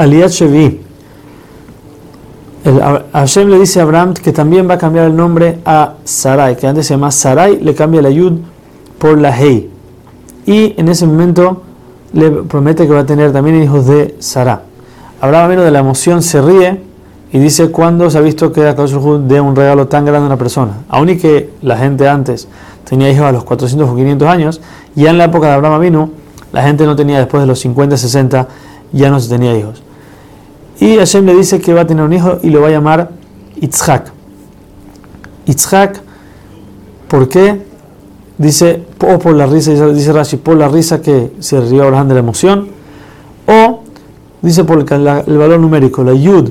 Aliat Shevi. Hashem le dice a Abraham que también va a cambiar el nombre a Sarai, que antes se llama Sarai, le cambia la Yud por la Hei. Y en ese momento le promete que va a tener también hijos de Sarah. Abraham, menos de la emoción, se ríe y dice: ¿Cuándo se ha visto que Akadosh de un regalo tan grande a una persona? Aún y que la gente antes tenía hijos a los 400 o 500 años, ya en la época de Abraham vino, la gente no tenía después de los 50, 60, ya no se tenía hijos. Y Hashem le dice que va a tener un hijo y lo va a llamar Itzhak. Itzhak, ¿por qué? Dice, o por la risa, dice Rashi, por la risa que se rió Abraham de la emoción, o dice por el, valor numérico, la Yud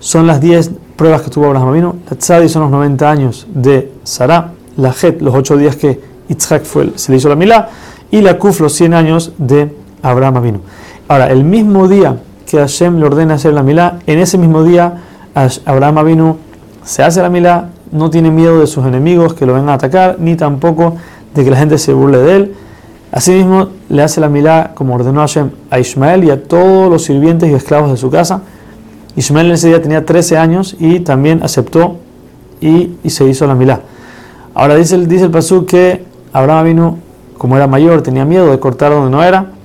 son las 10 pruebas que tuvo Abraham vino, la Tzadi son los 90 años de Sarah, la Het, los 8 días que Itzhak fue, se le hizo la Milá, y la Kuf, los 100 años de Abraham vino. Ahora, el mismo día que Hashem le ordena hacer la milá, en ese mismo día Abraham vino, se hace la milá, no tiene miedo de sus enemigos que lo vengan a atacar, ni tampoco de que la gente se burle de él. Asimismo, le hace la milá como ordenó Hashem a Ismael y a todos los sirvientes y esclavos de su casa. Ismael en ese día tenía 13 años y también aceptó y, se hizo la milá. Ahora dice, dice el pasú que Abraham vino, como era mayor, tenía miedo de cortar donde no era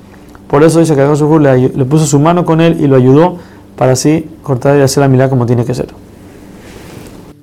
por eso dice que le, le puso su mano con él y lo ayudó para así cortar y hacer la milagro como tiene que ser.